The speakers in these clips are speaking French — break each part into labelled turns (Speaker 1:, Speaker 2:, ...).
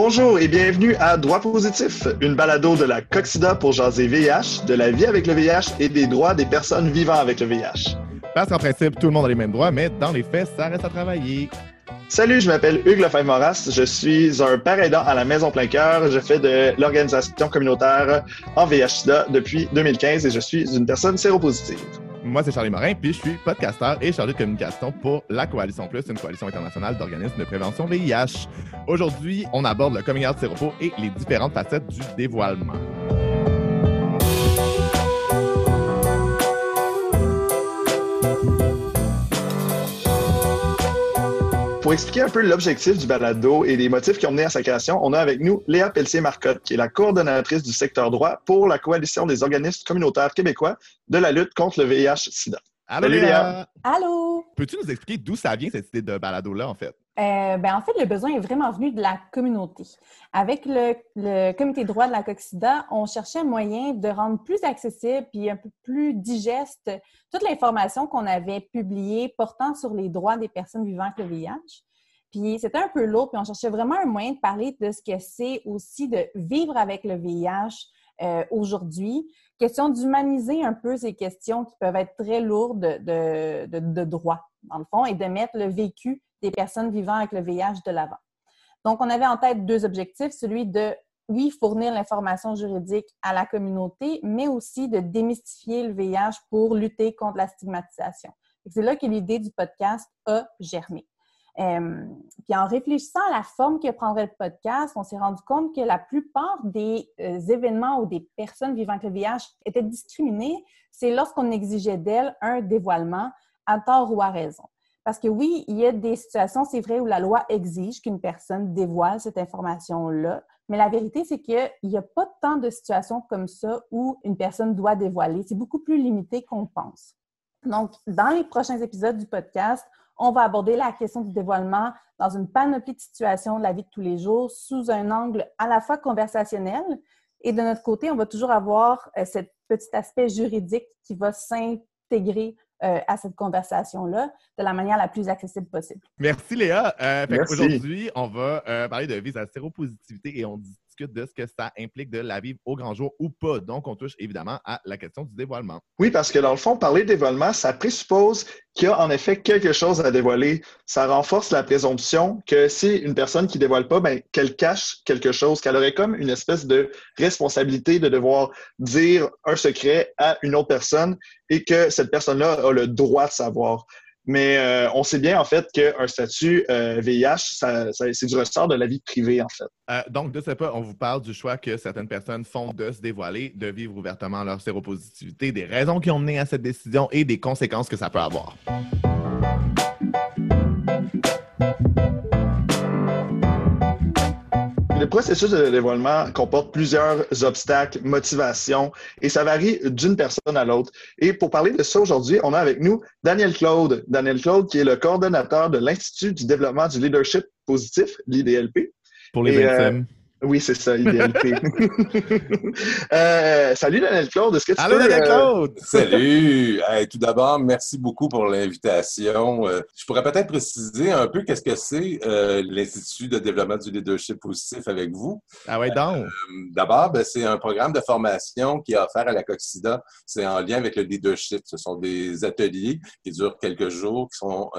Speaker 1: Bonjour et bienvenue à Droit positif, une balado de la Coxida pour jaser VIH, de la vie avec le VIH et des droits des personnes vivant avec le VIH.
Speaker 2: Parce qu'en principe, tout le monde a les mêmes droits, mais dans les faits, ça reste à travailler.
Speaker 1: Salut, je m'appelle Hugues Lefebvre-Moras. Je suis un père aidant à la Maison Plein Cœur. Je fais de l'organisation communautaire en VIH-Sida depuis 2015 et je suis une personne séropositive.
Speaker 2: Moi, c'est Charlie Morin, puis je suis podcasteur et chargé de communication pour la Coalition Plus, une coalition internationale d'organismes de prévention VIH. Aujourd'hui, on aborde le coming out séropo et les différentes facettes du dévoilement.
Speaker 1: Pour expliquer un peu l'objectif du balado et les motifs qui ont mené à sa création, on a avec nous Léa Pelletier-Marcotte, qui est la coordonnatrice du secteur droit pour la Coalition des organismes communautaires québécois de la lutte contre le VIH-Sida.
Speaker 2: Allô, Léa!
Speaker 3: Allô!
Speaker 2: Peux-tu nous expliquer d'où ça vient, cette idée de balado-là, en fait?
Speaker 3: Euh, ben, en fait, le besoin est vraiment venu de la communauté. Avec le, comité droit de la COXIDA, on cherchait un moyen de rendre plus accessible et un peu plus digeste toute l'information qu'on avait publiée portant sur les droits des personnes vivant avec le VIH. Puis c'était un peu lourd, puis on cherchait vraiment un moyen de parler de ce que c'est aussi de vivre avec le VIH euh, aujourd'hui. Question d'humaniser un peu ces questions qui peuvent être très lourdes de, de, de droit, dans le fond, et de mettre le vécu des personnes vivant avec le VIH de l'avant. Donc, on avait en tête deux objectifs, celui de, oui, fournir l'information juridique à la communauté, mais aussi de démystifier le VIH pour lutter contre la stigmatisation. C'est là que l'idée du podcast a germé. Euh, puis en réfléchissant à la forme que prendrait le podcast, on s'est rendu compte que la plupart des euh, événements où des personnes vivant avec le VIH étaient discriminées, c'est lorsqu'on exigeait d'elles un dévoilement à tort ou à raison. Parce que oui, il y a des situations, c'est vrai, où la loi exige qu'une personne dévoile cette information-là, mais la vérité, c'est qu'il n'y a pas tant de situations comme ça où une personne doit dévoiler. C'est beaucoup plus limité qu'on pense. Donc, dans les prochains épisodes du podcast, on va aborder la question du dévoilement dans une panoplie de situations de la vie de tous les jours sous un angle à la fois conversationnel et de notre côté, on va toujours avoir euh, ce petit aspect juridique qui va s'intégrer euh, à cette conversation-là de la manière la plus accessible possible.
Speaker 2: Merci Léa. Euh, Aujourd'hui, on va euh, parler de visa séropositivité et on de ce que ça implique de la vivre au grand jour ou pas. Donc, on touche évidemment à la question du dévoilement.
Speaker 1: Oui, parce que dans le fond, parler de dévoilement, ça présuppose qu'il y a en effet quelque chose à dévoiler. Ça renforce la présomption que si une personne qui dévoile pas, ben, qu'elle cache quelque chose, qu'elle aurait comme une espèce de responsabilité de devoir dire un secret à une autre personne et que cette personne-là a le droit de savoir. Mais euh, on sait bien, en fait, qu'un statut euh, VIH, ça, ça, c'est du ressort de la vie privée, en fait.
Speaker 2: Euh, donc, de ce pas, on vous parle du choix que certaines personnes font de se dévoiler, de vivre ouvertement leur séropositivité, des raisons qui ont mené à cette décision et des conséquences que ça peut avoir.
Speaker 1: Le processus de dévoilement comporte plusieurs obstacles, motivations, et ça varie d'une personne à l'autre. Et pour parler de ça aujourd'hui, on a avec nous Daniel Claude. Daniel Claude, qui est le coordonnateur de l'Institut du développement du leadership positif, l'IDLP.
Speaker 2: Pour les intimes.
Speaker 1: Oui, c'est ça, IDLP. euh, salut Daniel Claude, est-ce que tu
Speaker 2: Allô,
Speaker 1: peux...
Speaker 2: Daniel Claude!
Speaker 4: Euh... Salut! Hey, tout d'abord, merci beaucoup pour l'invitation. Euh, je pourrais peut-être préciser un peu qu'est-ce que c'est euh, l'Institut de développement du leadership positif avec vous.
Speaker 2: Ah ouais, donc?
Speaker 4: d'abord, ben, c'est un programme de formation qui est offert à la COXIDA. C'est en lien avec le leadership. Ce sont des ateliers qui durent quelques jours, qui sont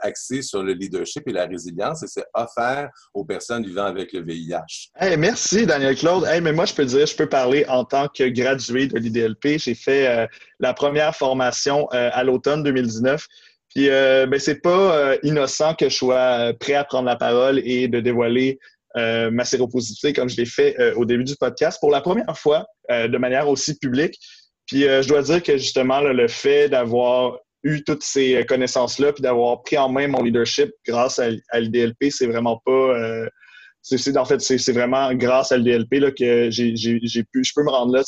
Speaker 4: axés sur le leadership et la résilience, et c'est offert aux personnes vivant avec le VIH.
Speaker 1: Hey, merci, Daniel Claude. Hey, mais moi, je peux dire, je peux parler en tant que gradué de l'IDLP. J'ai fait euh, la première formation euh, à l'automne 2019. Puis, euh, ben, c'est pas euh, innocent que je sois prêt à prendre la parole et de dévoiler ma séropositivité comme je l'ai fait au début du podcast pour la première fois de manière aussi publique. Puis, je dois dire que justement, là, le fait d'avoir eu toutes ces connaissances-là puis d'avoir pris en main mon leadership grâce à, à l'IDLP, c'est vraiment pas c'est en fait c'est vraiment grâce à l'DLP là que j'ai pu je peux me rendre là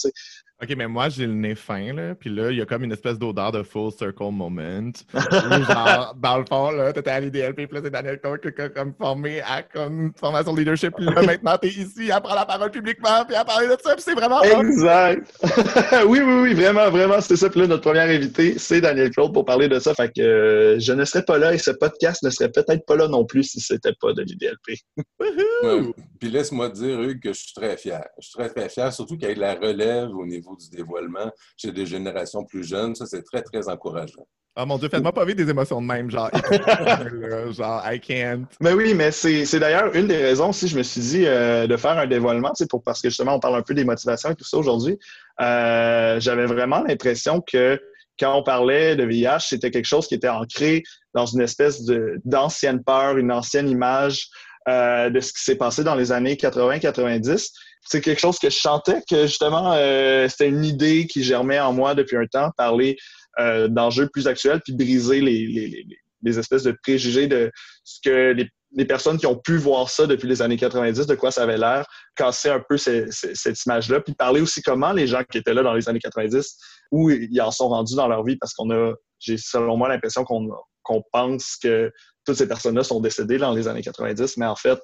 Speaker 2: OK, mais moi, j'ai le nez fin, là. Puis là, il y a comme une espèce d'odeur de full circle moment. genre, dans le fond, là, t'étais à l'IDLP, puis là, c'est Daniel Cohen qui a comme formé à comme formation de leadership. Puis là, maintenant, t'es ici à prendre la parole publiquement, puis à parler de ça. Puis c'est vraiment.
Speaker 1: Exact. oui, oui, oui, vraiment, vraiment, c'était ça. Puis là, notre première invité, c'est Daniel Claude pour parler de ça. Fait que euh, je ne serais pas là et ce podcast ne serait peut-être pas là non plus si c'était pas de l'IDLP.
Speaker 4: Puis laisse-moi dire, Hugues, que je suis très fier. Je suis très, très fier, surtout qu'il y ait de la relève au niveau du dévoilement chez des générations plus jeunes. Ça, c'est très, très encourageant.
Speaker 2: Oh mon Dieu, faites-moi pas vivre des émotions de même, genre, genre, I can't.
Speaker 1: Mais oui, mais c'est d'ailleurs une des raisons si je me suis dit euh, de faire un dévoilement, pour, parce que justement, on parle un peu des motivations et tout ça aujourd'hui. Euh, j'avais vraiment l'impression que quand on parlait de VIH, c'était quelque chose qui était ancré dans une espèce d'ancienne peur, une ancienne image euh, de ce qui s'est passé dans les années 80-90 c'est quelque chose que je chantais, que justement, euh, c'était une idée qui germait en moi depuis un temps, parler euh, d'enjeux plus actuels, puis briser les, les, les, espèces de préjugés de ce que les, les, personnes qui ont pu voir ça depuis les années 90, de quoi ça avait l'air, casser un peu cette image-là, puis parler aussi comment les gens qui étaient là dans les années 90, où ils en sont rendus dans leur vie, parce qu'on a, j'ai selon moi l'impression qu'on qu'on pense que toutes ces personnes-là sont décédées dans les années 90, mais en fait,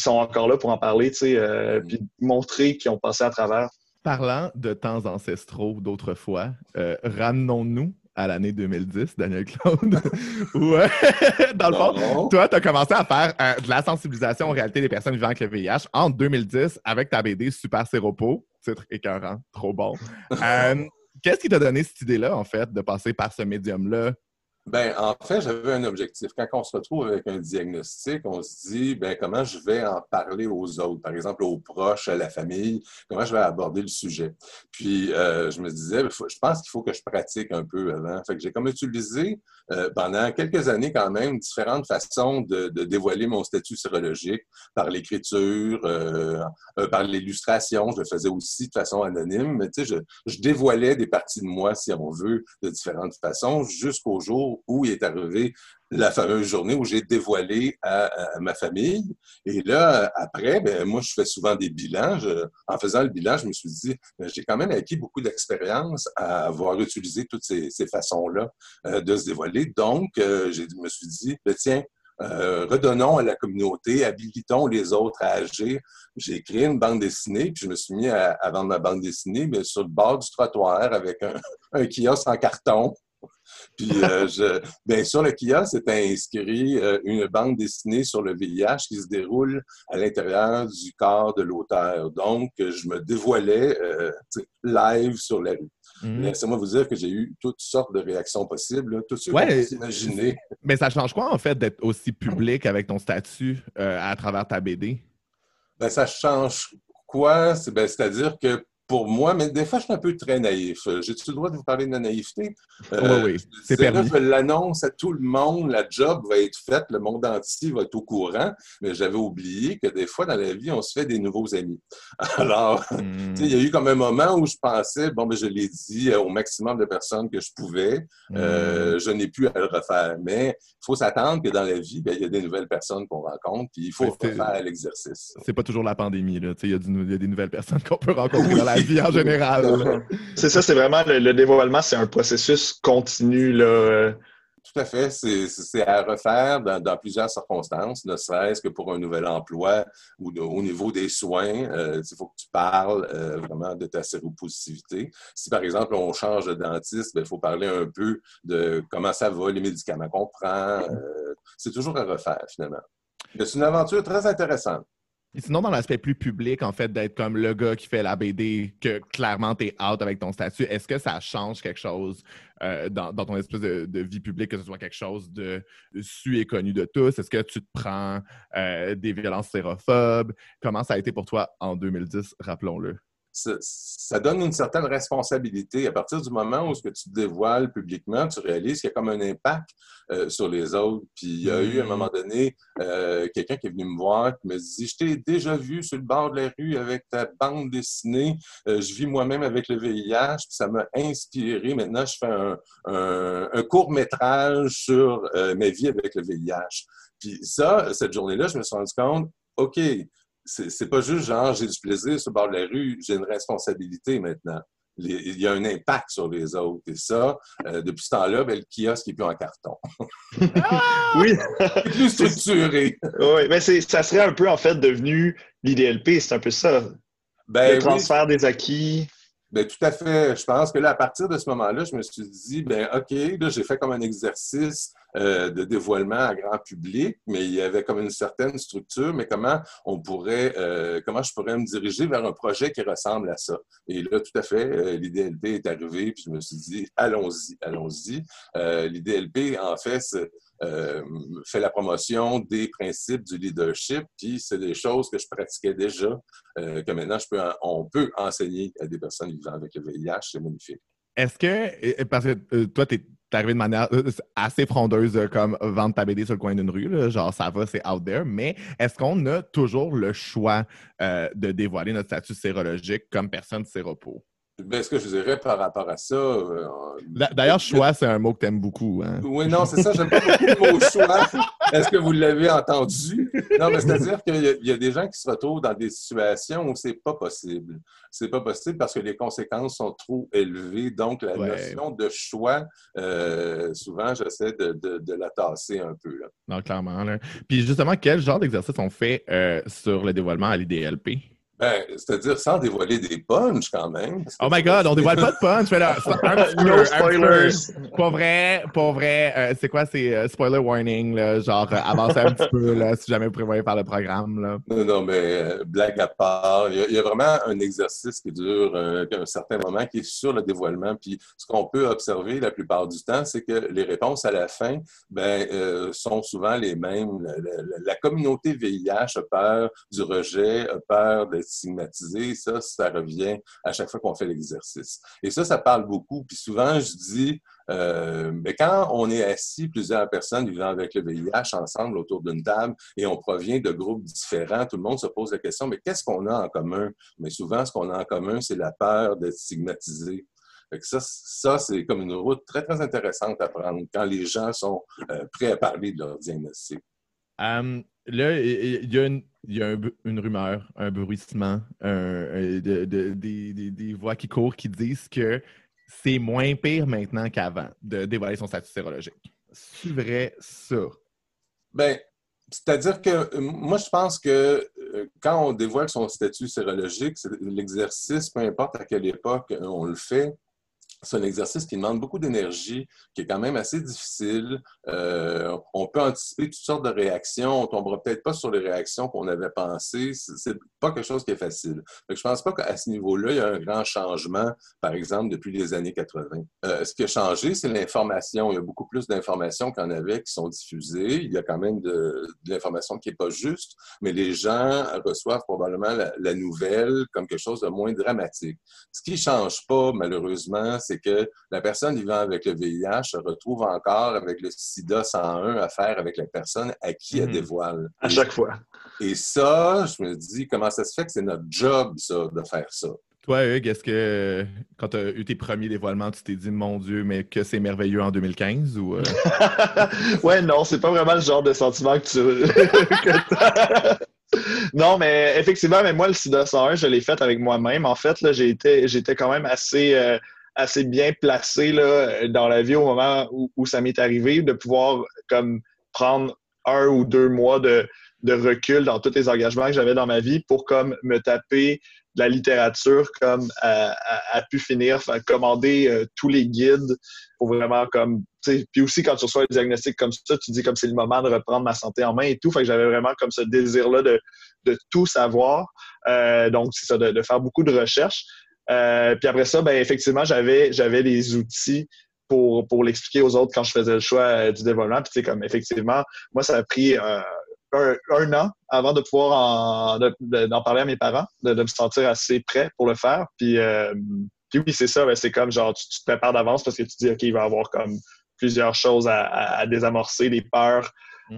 Speaker 1: ils sont encore là pour en parler, tu sais, euh, puis montrer qu'ils ont passé à travers.
Speaker 2: Parlant de temps ancestraux d'autrefois, euh, ramenons-nous à l'année 2010, Daniel Claude. ouais. Dans le fond, toi, tu as commencé à faire euh, de la sensibilisation aux réalités des personnes vivant avec le VIH en 2010 avec ta BD Super Séropo, titre écœurant, trop bon. Qu'est-ce qui t'a donné cette idée-là, en fait, de passer par ce médium-là
Speaker 4: ben, en fait, j'avais un objectif. Quand on se retrouve avec un diagnostic, on se dit, ben, comment je vais en parler aux autres, par exemple aux proches, à la famille, comment je vais aborder le sujet? Puis, euh, je me disais, je pense qu'il faut que je pratique un peu avant. Fait j'ai comme utilisé euh, pendant quelques années quand même différentes façons de, dévoiler mon statut sérologique par l'écriture, euh, par l'illustration. Je le faisais aussi de façon anonyme, mais tu sais, je, je dévoilais des parties de moi, si on veut, de différentes façons, jusqu'au jour où il est arrivé la fameuse journée où j'ai dévoilé à, ma famille. Et là, après, ben, moi, je fais souvent des bilans. en faisant le bilan, je me suis dit, ben, j'ai quand même acquis beaucoup d'expérience à avoir utilisé toutes ces, façons-là euh, de se dévoiler. Donc, euh, je me suis dit, ben, tiens, euh, redonnons à la communauté, habilitons les autres à agir. J'ai créé une bande dessinée, puis je me suis mis à, vendre ma bande dessinée sur le bord du trottoir avec un kiosque en carton. Puis, euh, je, bien sûr, le kiosque c'est inscrit euh, une bande dessinée sur le VIH qui se déroule à l'intérieur du corps de l'auteur. Donc, je me dévoilais euh, live sur la rue. Mmh. Laissez-moi vous dire que j'ai eu toutes sortes de réactions possibles, tout ce
Speaker 2: ouais, s'imaginer. Mais ça change quoi, en fait, d'être aussi public avec ton statut à travers ta BD?
Speaker 4: Ben, ça change quoi? Ben, c'est-à-dire que pour moi, mais des fois, je suis un peu très naïf. J'ai-tu le droit de vous parler de la naïveté?
Speaker 2: Euh, oui, oui, c'est permis.
Speaker 4: je l'annonce à tout le monde, la job va être faite, le monde entier va être au courant, mais j'avais oublié que des fois, dans la vie, on se fait des nouveaux amis. Alors, hmm. il y a eu comme un moment où je pensais, bon, ben, je l'ai dit au maximum de personnes que je pouvais, euh, hmm. je n'ai plus à le refaire. Mais il faut s'attendre que dans la vie, ben, il y a des nouvelles personnes qu'on rencontre, puis il faut refaire l'exercice.
Speaker 2: C'est pas toujours la pandémie, là. Il y, a des nouvelles personnes qu'on peut rencontrer dans la vie en général.
Speaker 1: c'est ça, c'est vraiment le, dévoilement, c'est un processus continu. Là.
Speaker 4: Tout à fait. C'est à refaire dans, plusieurs circonstances, ne serait-ce que pour un nouvel emploi ou au niveau des soins. Euh, il faut que tu parles euh, vraiment de ta séropositivité. Si, par exemple, on change de dentiste, ben, il faut parler un peu de comment ça va, les médicaments qu'on prend. Euh, c'est toujours à refaire, finalement. C'est une aventure très intéressante.
Speaker 2: Sinon, dans l'aspect plus public, en fait, d'être comme le gars qui fait la BD, que clairement tu es out avec ton statut, est-ce que ça change quelque chose euh, dans, ton espèce de, vie publique, que ce soit quelque chose de su et connu de tous? Est-ce que tu te prends euh, des violences sérophobes? Comment ça a été pour toi en 2010, rappelons-le?
Speaker 4: Ça, donne une certaine responsabilité. À partir du moment où ce que tu te dévoiles publiquement, tu réalises qu'il y a comme un impact euh, sur les autres. Puis il y a eu à un moment donné euh, quelqu'un qui est venu me voir qui me dit Je t'ai déjà vu sur le bord de la rue avec ta bande dessinée. Euh, je vis moi-même avec le VIH. Puis ça m'a inspiré. Maintenant, je fais un, un court métrage sur ma vie avec le VIH. Puis ça, cette journée-là, je me suis rendu compte OK, c'est pas juste genre j'ai du plaisir sur le bord de la rue, j'ai une responsabilité maintenant. il y a un impact sur les autres. Et ça, euh, depuis ce temps-là, ben, le kiosque n'est plus en carton.
Speaker 1: oui.
Speaker 4: plus structuré.
Speaker 1: oui, mais ça serait un peu, en fait, devenu l'IDLP. C'est un peu ça. Ben, le transfert des acquis.
Speaker 4: Ben, tout à fait. Je pense que là, à partir de ce moment-là, je me suis dit, ben OK, là, j'ai fait comme un exercice euh, de dévoilement à grand public, mais il y avait comme une certaine structure, mais comment on pourrait, euh, comment je pourrais me diriger vers un projet qui ressemble à ça? Et là, tout à fait, euh, l'IDLP est arrivé, puis je me suis dit, allons-y, allons-y. L'IDLP, en fait, fait la promotion des principes du leadership, puis c'est des choses que je pratiquais déjà, que maintenant je peux on peut enseigner à des personnes vivant avec le VIH, c'est magnifique.
Speaker 2: Est-ce que, parce que toi, tu es arrivé de manière euh, assez frondeuse euh, comme vendre ta BD sur le coin d'une rue, genre ça va, c'est out there, mais est-ce qu'on a toujours le choix euh, de dévoiler notre statut sérologique comme personne séropo?
Speaker 4: Ben, ce que je dirais par rapport à ça. Euh,
Speaker 2: d'ailleurs, choix, c'est un mot que tu aimes beaucoup. Hein?
Speaker 4: Oui, non, c'est ça. J'aime pas beaucoup le mot choix. Est-ce que vous l'avez entendu? Non, mais c'est-à-dire qu'il y, a des gens qui se retrouvent dans des situations où c'est pas possible. C'est pas possible parce que les conséquences sont trop élevées. Donc, la notion de choix, euh, souvent, j'essaie de, la tasser un peu. Là.
Speaker 2: Non, clairement. Puis justement, quel genre d'exercice on fait euh, sur le dévoilement à l'IDLP?
Speaker 4: Ben, c'est-à-dire sans dévoiler des punchs quand même.
Speaker 2: Oh my god, on dévoile pas de punch. Mais là, un no spoilers. Pour vrai, pour vrai, euh, c'est quoi, c'est euh, spoiler warning, là, genre euh, avancez un petit peu là, si jamais vous prévoyez faire le programme. Là.
Speaker 4: Non, non, mais blague à part, il y, a, vraiment un exercice qui dure un certain moment qui est sur le dévoilement. Puis ce qu'on peut observer la plupart du temps, c'est que les réponses à la fin ben, sont souvent les mêmes. La, la communauté VIH a peur du rejet, a peur d'être stigmatisé, ça, ça revient à chaque fois qu'on fait l'exercice. Et ça, ça parle beaucoup. Puis souvent, je dis, euh, mais quand on est assis, plusieurs personnes vivant avec le VIH ensemble autour d'une table et on provient de groupes différents, tout le monde se pose la question, mais qu'est-ce qu'on a en commun? Mais souvent, ce qu'on a en commun, c'est la peur d'être stigmatisé. ça, ça c'est comme une route très, très intéressante à prendre quand les gens sont euh, prêts à parler de leur diagnostic.
Speaker 2: Um, là, il y a, une, rumeur, un bruissement, des, voix qui courent qui disent que c'est moins pire maintenant qu'avant de dévoiler son statut sérologique. C'est vrai ça?
Speaker 4: Bien, c'est-à-dire que euh, moi, je pense que euh, quand on dévoile son statut sérologique, l'exercice, peu importe à quelle époque on le fait, c'est un exercice qui demande beaucoup d'énergie, qui est quand même assez difficile. Euh, on peut anticiper toutes sortes de réactions. On tombera peut-être pas sur les réactions qu'on avait pensées. C'est pas quelque chose qui est facile. Je je pense pas qu'à ce niveau-là, il y a un grand changement, par exemple, depuis les années 80. Euh, ce qui a changé, c'est l'information. Il y a beaucoup plus d'informations en avait qui sont diffusées. Il y a quand même de, l'information qui est pas juste, mais les gens reçoivent probablement la, nouvelle comme quelque chose de moins dramatique. Ce qui change pas, malheureusement, c'est que la personne vivant avec le VIH se retrouve encore avec le SIDA 101 à faire avec la personne à qui elle mhm. dévoile.
Speaker 1: À chaque fois.
Speaker 4: Et ça, je me dis, comment ça se fait que c'est notre job, ça, de faire ça?
Speaker 2: Toi, Hugues, est-ce que quand tu as eu tes premiers dévoilements, tu t'es dit, mon Dieu, mais que c'est merveilleux en 2015 ou. Euh?
Speaker 1: ouais, non, c'est pas vraiment le genre de sentiment que tu. non, mais effectivement, mais moi, le SIDA 101, je l'ai fait avec moi-même. En fait, là, j'étais, j'étais quand même assez. Euh, assez bien placé là, dans la vie au moment où, ça m'est arrivé, de pouvoir comme prendre un ou deux mois de, de recul dans tous les engagements que j'avais dans ma vie pour comme me taper de la littérature comme a, pu finir, commander euh, tous les guides pour vraiment comme puis aussi quand tu reçois un diagnostic comme ça, tu dis comme c'est le moment de reprendre ma santé en main et tout. Fait que j'avais vraiment comme ce désir-là de, de tout savoir. Euh, donc, c'est ça, de, de, faire beaucoup de recherches. Euh, puis après ça, ben, effectivement, j'avais, j'avais les outils pour, pour l'expliquer aux autres quand je faisais le choix euh, du développement. Puis, comme effectivement, moi, ça a pris euh, un, an avant de pouvoir en, parler à mes parents, de, me sentir assez prêt pour le faire. Puis, puis oui, c'est ça, ben, c'est comme genre, tu, te prépares d'avance parce que tu dis, OK, il va y avoir comme plusieurs choses à, à désamorcer, des peurs.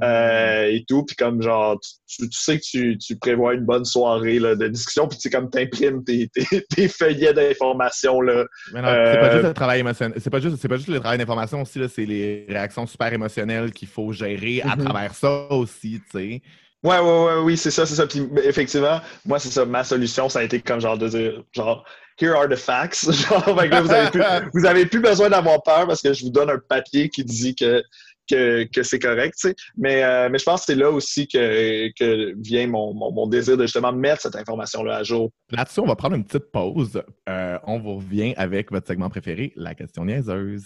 Speaker 1: Euh, et tout. Puis comme genre, tu, sais que tu, tu, prévois une bonne soirée là, de discussion, puis tu comme t'imprimes tes, tes, tes, feuillets d'information. Là.
Speaker 2: Mais non, c'est pas juste euh, le travail émotionnel. C'est pas juste, pas juste le travail d'information aussi, c'est les réactions super émotionnelles qu'il faut gérer à mhm. travers ça aussi, tu sais.
Speaker 1: Ouais, ouais, ouais, oui, c'est ça, c'est ça. Puis effectivement, moi, c'est ça. Ma solution, ça a été comme genre de dire, genre, here are the facts. Genre, vous avez plus, vous avez plus besoin d'avoir peur parce que je vous donne un papier qui dit que que, que c'est correct, tu sais. Mais, euh, mais je pense que c'est là aussi que, que vient mon, mon, mon, désir de justement mettre cette information-là à jour.
Speaker 2: Là-dessus, on va prendre une petite pause. Euh, on vous revient avec votre segment préféré, la question niaiseuse.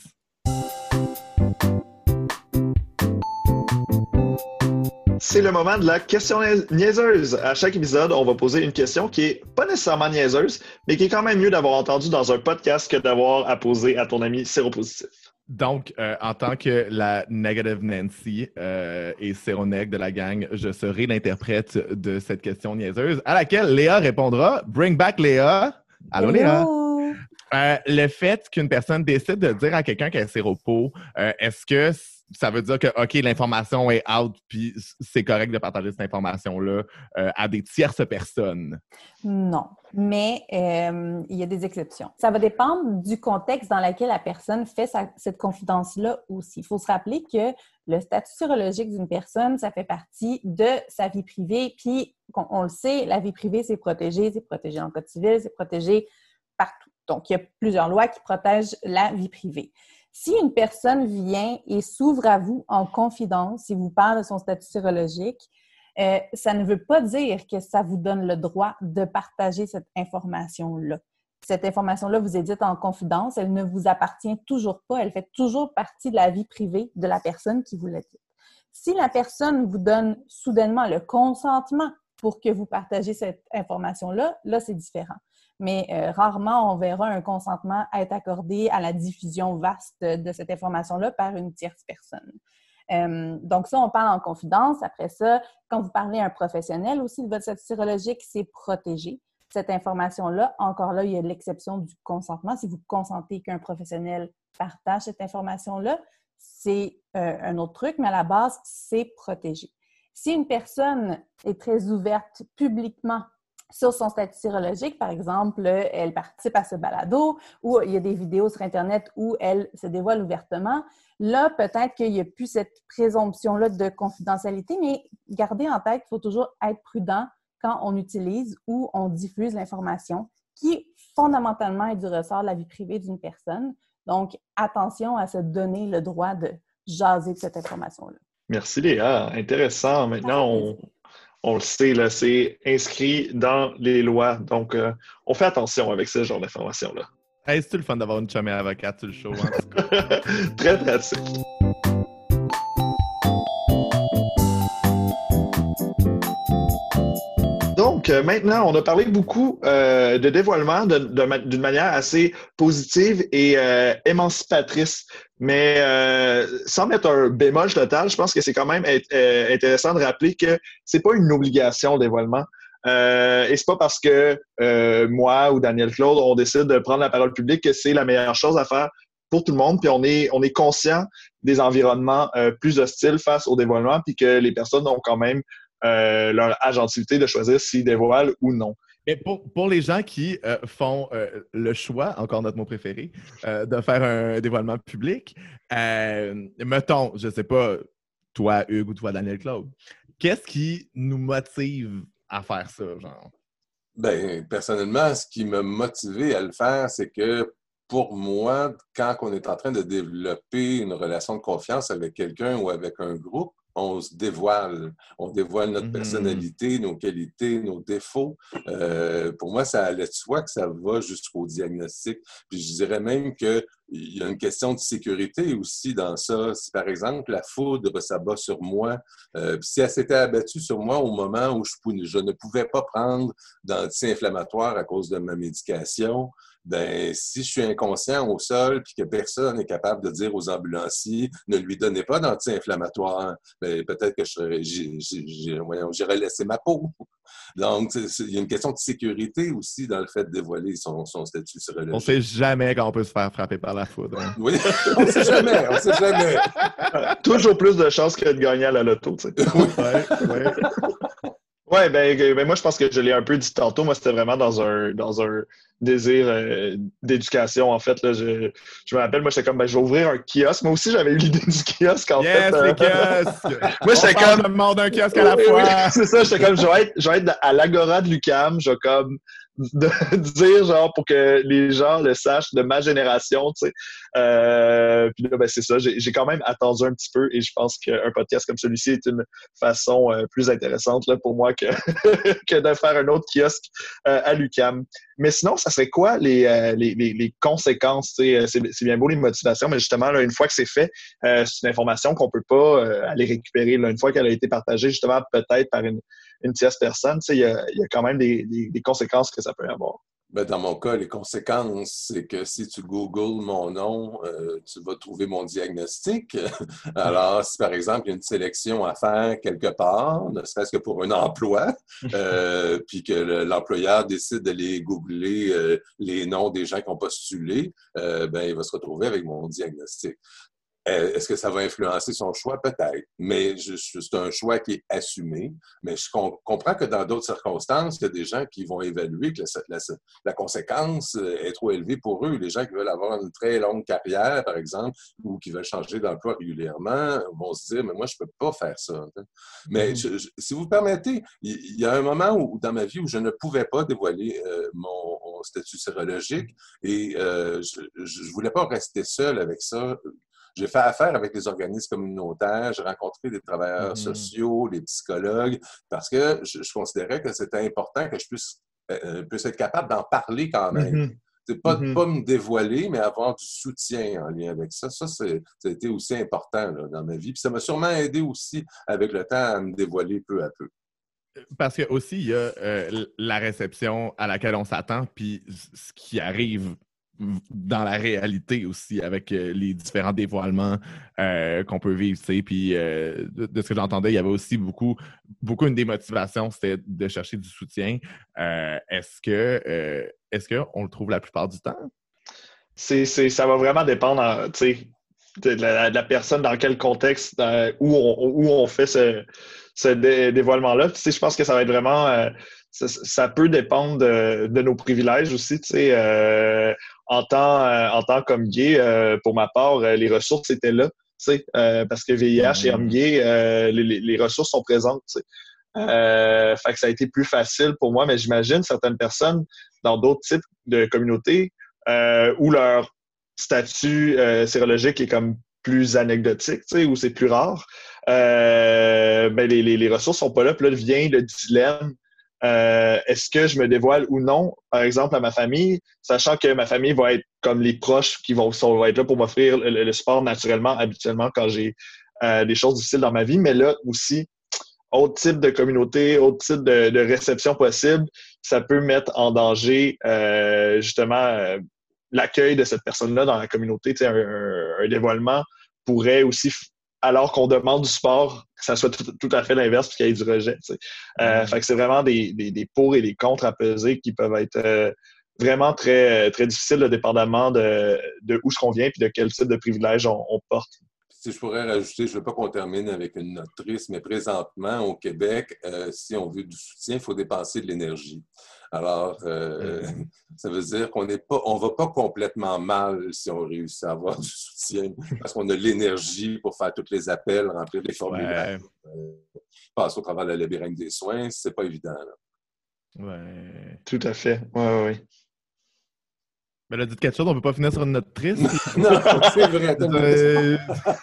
Speaker 1: C'est le moment de la question niaiseuse. À chaque épisode, on va poser une question qui est pas nécessairement niaiseuse, mais qui est quand même mieux d'avoir entendu dans un podcast que d'avoir à poser à ton ami séropositif.
Speaker 2: Donc, euh, en tant que la Negative Nancy euh, et Séroneg de la gang, je serai l'interprète de cette question niaiseuse à laquelle Léa répondra. Bring back Léa. Allô, Léa? Euh, le fait qu'une personne décide de dire à quelqu'un qu'elle est séropo, est-ce que ça veut dire que, OK, l'information est out, puis c'est correct de partager cette information-là euh, à des tierces personnes?
Speaker 3: Non, mais euh, il y a des exceptions. Ça va dépendre du contexte dans lequel la personne fait cette confidence-là aussi. Il faut se rappeler que le statut sérologique d'une personne, ça fait partie de sa vie privée, puis on, le sait, la vie privée, c'est protégé, c'est protégé en code civil, c'est protégé partout. Donc, il y a plusieurs lois qui protègent la vie privée. Si une personne vient et s'ouvre à vous en confidence et vous parle de son statut sérologique, euh, ça ne veut pas dire que ça vous donne le droit de partager cette information-là. Cette information-là vous est dite en confidence, elle ne vous appartient toujours pas, elle fait toujours partie de la vie privée de la personne qui vous l'a dit. Si la personne vous donne soudainement le consentement pour que vous partagez cette information-là, là, c'est différent mais euh, rarement on verra un consentement être accordé à la diffusion vaste de, cette information-là par une tierce personne. Euh, donc ça, on parle en confidence. Après ça, quand vous parlez à un professionnel aussi de votre statut sérologique, c'est protégé. Cette information-là, encore là, il y a l'exception du consentement. Si vous consentez qu'un professionnel partage cette information-là, c'est euh, un autre truc, mais à la base, c'est protégé. Si une personne est très ouverte publiquement sur son statut sérologique, par exemple, elle participe à ce balado ou il y a des vidéos sur Internet où elle se dévoile ouvertement. Là, peut-être qu'il n'y a plus cette présomption-là de confidentialité, mais gardez en tête qu'il faut toujours être prudent quand on utilise ou on diffuse l'information qui fondamentalement est du ressort de la vie privée d'une personne. Donc, attention à se donner le droit de jaser de cette information-là.
Speaker 1: Merci Léa. Intéressant. Maintenant, on, on le sait, là, c'est inscrit dans les lois. Donc, euh, on fait attention avec ce genre d'informations-là.
Speaker 2: Hey, c'est-tu le fun d'avoir une chumée avocate sur le show?
Speaker 1: Très pratique. Donc, euh, maintenant, on a parlé beaucoup euh, de dévoilement d'une manière assez positive et émancipatrice. Mais euh, sans mettre un bémol total, je pense que c'est quand même euh, intéressant de rappeler que c'est pas une obligation le dévoilement. Euh, et c'est pas parce que euh, moi ou Daniel Claude on décide de prendre la parole publique que c'est la meilleure chose à faire pour tout le monde. Puis on est on est conscient des environnements plus hostiles face au dévoilement, puis que les personnes ont quand même leur agentivité de choisir s'ils dévoilent ou non.
Speaker 2: Mais pour, les gens qui euh, font euh, le choix, encore notre mot préféré, euh, de faire un dévoilement public, mettons, je ne sais pas, toi, Hugues ou toi, Daniel Claude, qu'est-ce qui nous motive à faire ça, genre?
Speaker 4: Ben, personnellement, ce qui m'a motivé à le faire, c'est que pour moi, quand on est en train de développer une relation de confiance avec quelqu'un ou avec un groupe, on se dévoile. On dévoile notre mm-hmm. personnalité, nos qualités, nos défauts. Euh, pour moi, ça allait de soi que ça va jusqu'au diagnostic. Puis je dirais même qu'il y a une question de sécurité aussi dans ça. Si par exemple la foudre s'abat sur moi, euh, si elle s'était abattue sur moi au moment où je, je ne pouvais pas prendre d'anti-inflammatoire à cause de ma médication, ben, si je suis inconscient au sol puis que personne n'est capable de dire aux ambulanciers ne lui donnez pas d'anti-inflammatoire, ben, peut-être que j'irais laisser ma peau. Donc, il y a une question de sécurité aussi dans le fait de dévoiler son, statut sérologique.
Speaker 2: On ne sait jamais quand on peut se faire frapper par la foudre. Hein.
Speaker 4: Oui, on ne sait jamais, on sait jamais.
Speaker 1: Toujours plus de chances que de gagner à la loto, tu sais.
Speaker 2: Oui.
Speaker 1: Ouais, ben, ben, moi, je pense que je l'ai un peu dit tantôt. Moi, c'était vraiment dans un, dans un désir euh, d'éducation, en fait. Là, je, je me rappelle, moi, j'étais comme, ben, je vais ouvrir un kiosque. Moi aussi, j'avais eu l'idée du kiosque, en
Speaker 2: yes,
Speaker 1: fait.
Speaker 2: kiosques!
Speaker 1: moi, j'étais comme.
Speaker 2: monde d'un kiosque à la fois.
Speaker 1: c'est ça, j'étais comme, je vais être, je vais être à l'agora de Lucam. Je vais comme de dire, genre, pour que les gens le sachent de ma génération, tu sais. Euh, puis là, ben, c'est ça. J'ai quand même attendu un petit peu et je pense qu'un podcast comme celui-ci est une façon euh, plus intéressante là, pour moi que, que de faire un autre kiosque euh, à l'UCAM. Mais sinon, ça serait quoi les, euh, les, les, les, conséquences? C'est bien beau les motivations, mais justement, là, une fois que c'est fait, c'est une information qu'on peut pas aller récupérer. Là, une fois qu'elle a été partagée, justement, peut-être par une, une tierce personne, il y a, y a, quand même des, des, des conséquences que ça peut avoir.
Speaker 4: Ben, dans mon cas, les conséquences, c'est que si tu googles mon nom, euh, tu vas trouver mon diagnostic. Alors, si par exemple, il y a une sélection à faire quelque part, ne serait-ce que pour un emploi, euh, puis que l'employeur décide d'aller googler euh, les noms des gens qui ont postulé, euh, ben, il va se retrouver avec mon diagnostic. Euh, est-ce que ça va influencer son choix? Peut-être. Mais c'est un choix qui est assumé. Mais je comprends que dans d'autres circonstances, il y a des gens qui vont évaluer que la, conséquence euh, est trop élevée pour eux. Les gens qui veulent avoir une très longue carrière, par exemple, ou qui veulent changer d'emploi régulièrement, vont se dire, mais moi, je peux pas faire ça. Mais mm-hmm. si vous permettez, il y, a un moment où, dans ma vie où je ne pouvais pas dévoiler euh, mon, statut sérologique et je ne voulais pas rester seul avec ça j'ai fait affaire avec les organismes communautaires, j'ai rencontré des travailleurs mm-hmm. sociaux, des psychologues, parce que je, considérais que c'était important que je puisse, euh, euh, puisse être capable d'en parler quand même. Mm-hmm. C'est pas, mm-hmm. pas me dévoiler, mais avoir du soutien en lien avec ça. Ça, ça a été aussi important dans ma vie. Puis ça m'a sûrement aidé aussi avec le temps à me dévoiler peu à peu.
Speaker 2: Parce que aussi, il y a euh, la réception à laquelle on s'attend, puis ce qui arrive dans la réalité aussi, avec euh, les différents dévoilements euh, qu'on peut vivre. Puis euh, de, ce que j'entendais, il y avait aussi beaucoup, beaucoup une des motivations, c'était de chercher du soutien. est-ce que est-ce qu'on le trouve la plupart du temps?
Speaker 1: C'est, ça va vraiment dépendre de la, de la, personne, dans quel contexte, où, on, où on fait ce, ce dévoilement-là. je pense que ça va être vraiment ça, peut dépendre de, de, nos privilèges aussi. Tu sais, euh, en tant euh, en tant qu'homme gay, euh, pour ma part, euh, les ressources étaient là. Tu sais, parce que VIH et homme gay, les, les, ressources sont présentes. Tu sais. fait que ça a été plus facile pour moi, mais j'imagine certaines personnes dans d'autres types de communautés où leur statut sérologique est comme plus anecdotique, tu sais, où c'est plus rare, ben les, les, les ressources sont pas là. Puis là vient le dilemme euh, est-ce que je me dévoile ou non, par exemple, à ma famille, sachant que ma famille va être comme les proches qui vont, être là pour m'offrir le, sport naturellement, habituellement, quand j'ai euh, des choses difficiles dans ma vie, mais là aussi, autre type de communauté, autre type de, réception possible, ça peut mettre en danger euh, justement l'accueil de cette personne-là dans la communauté. Un, un, dévoilement pourrait aussi alors qu'on demande du sport, que ça soit tout, à fait l'inverse, puis qu'il y ait du rejet. Euh, mm. Fait que c'est vraiment des, des, pour et des contre à peser qui peuvent être euh, vraiment très, très difficiles, dépendamment de, de où qu'on vient puis de quel type de privilège on, porte.
Speaker 4: Si je pourrais rajouter, je ne veux pas qu'on termine avec une note triste, mais présentement, au Québec, euh, si on veut du soutien, il faut dépenser de l'énergie. Alors, euh, mm. ça veut dire qu'on n'est pas, on va pas complètement mal si on réussit à avoir du soutien, parce qu'on a l'énergie pour faire tous les appels, remplir les formulaires, euh, passer au travers de la labyrinthe des soins, c'est pas évident.
Speaker 2: Oui.
Speaker 1: Tout à fait. Oui, oui, oui.
Speaker 2: Mais là, dites quelque chose, on ne peut pas finir sur une note triste.
Speaker 4: non, c'est vrai.
Speaker 2: Euh...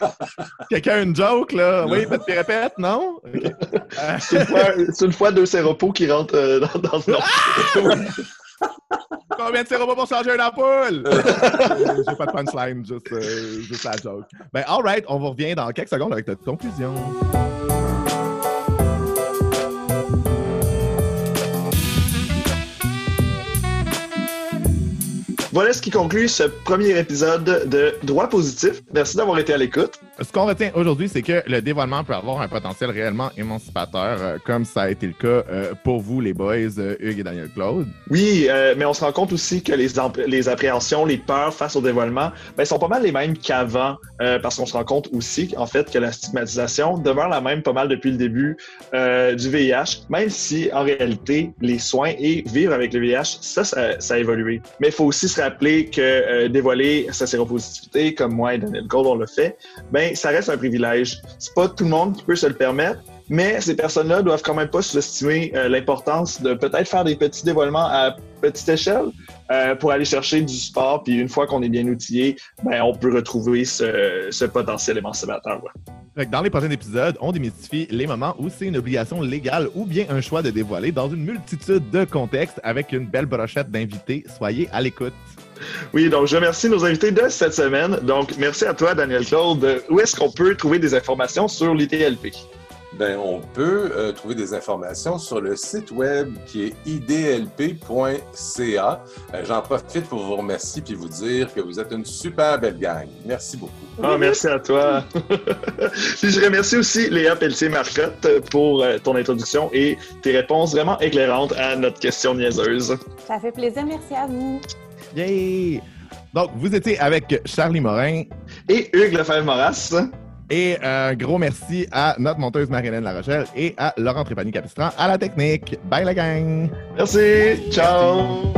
Speaker 2: Quelqu'un a une joke, là? Oui, peut-être répète, non?
Speaker 1: c'est une, fois deux séropos qui rentrent euh, dans, dans ce
Speaker 2: ah! Combien de séropos pour changer une ampoule? euh, J'ai pas de punchline, juste, euh, juste la joke. Ben, all right, on vous revient dans quelques secondes avec notre conclusion.
Speaker 1: Voilà ce qui conclut ce premier épisode de Droit positif. Merci d'avoir été à l'écoute.
Speaker 2: ce qu'on retient aujourd'hui, c'est que le dévoilement peut avoir un potentiel réellement émancipateur, euh, comme ça a été le cas euh, pour vous, les boys, euh, Hugues et Daniel Claude.
Speaker 1: Oui, mais on se rend compte aussi que les, les appréhensions, les peurs face au dévoilement, ben, sont pas mal les mêmes qu'avant, parce qu'on se rend compte aussi, en fait, que la stigmatisation demeure la même pas mal depuis le début du VIH, même si, en réalité, les soins et vivre avec le VIH, ça, ça, ça a évolué. Mais il faut aussi se rappeler que dévoiler sa séropositivité, comme moi et Daniel Claude, on le fait, ben, ça reste un privilège. C'est pas tout le monde qui peut se le permettre, mais ces personnes-là doivent quand même pas sous-estimer euh, l'importance de peut-être faire des petits dévoilements à petite échelle euh, pour aller chercher du support. Puis une fois qu'on est bien outillé, ben, on peut retrouver ce, potentiel émancipateur.
Speaker 2: Dans les prochains épisodes, on démystifie les moments où c'est une obligation légale ou bien un choix de dévoiler dans une multitude de contextes avec une belle brochette d'invités. Soyez à l'écoute.
Speaker 1: Oui, donc je remercie nos invités de cette semaine. Donc, merci à toi, Daniel Claude. Où est-ce qu'on peut trouver des informations sur l'ITLP?
Speaker 4: Ben, on peut euh, trouver des informations sur le site web qui est idlp.ca. Euh, j'en profite pour vous remercier et vous dire que vous êtes une super belle gang. Merci beaucoup.
Speaker 1: Ah, merci à toi. puis je remercie aussi Léa Pelletier-Marcotte pour euh, ton introduction et tes réponses vraiment éclairantes à notre question niaiseuse.
Speaker 3: Ça fait plaisir. Merci à vous.
Speaker 2: Yay! Donc, vous étiez avec Charlie Morin.
Speaker 1: Et Hugues Lefebvre-Moras.
Speaker 2: Et un gros merci à notre monteuse Marie-Hélène Larochelle et à Laurent Trépanier-Capistran à la technique. Bye la gang!
Speaker 1: Merci! Ciao!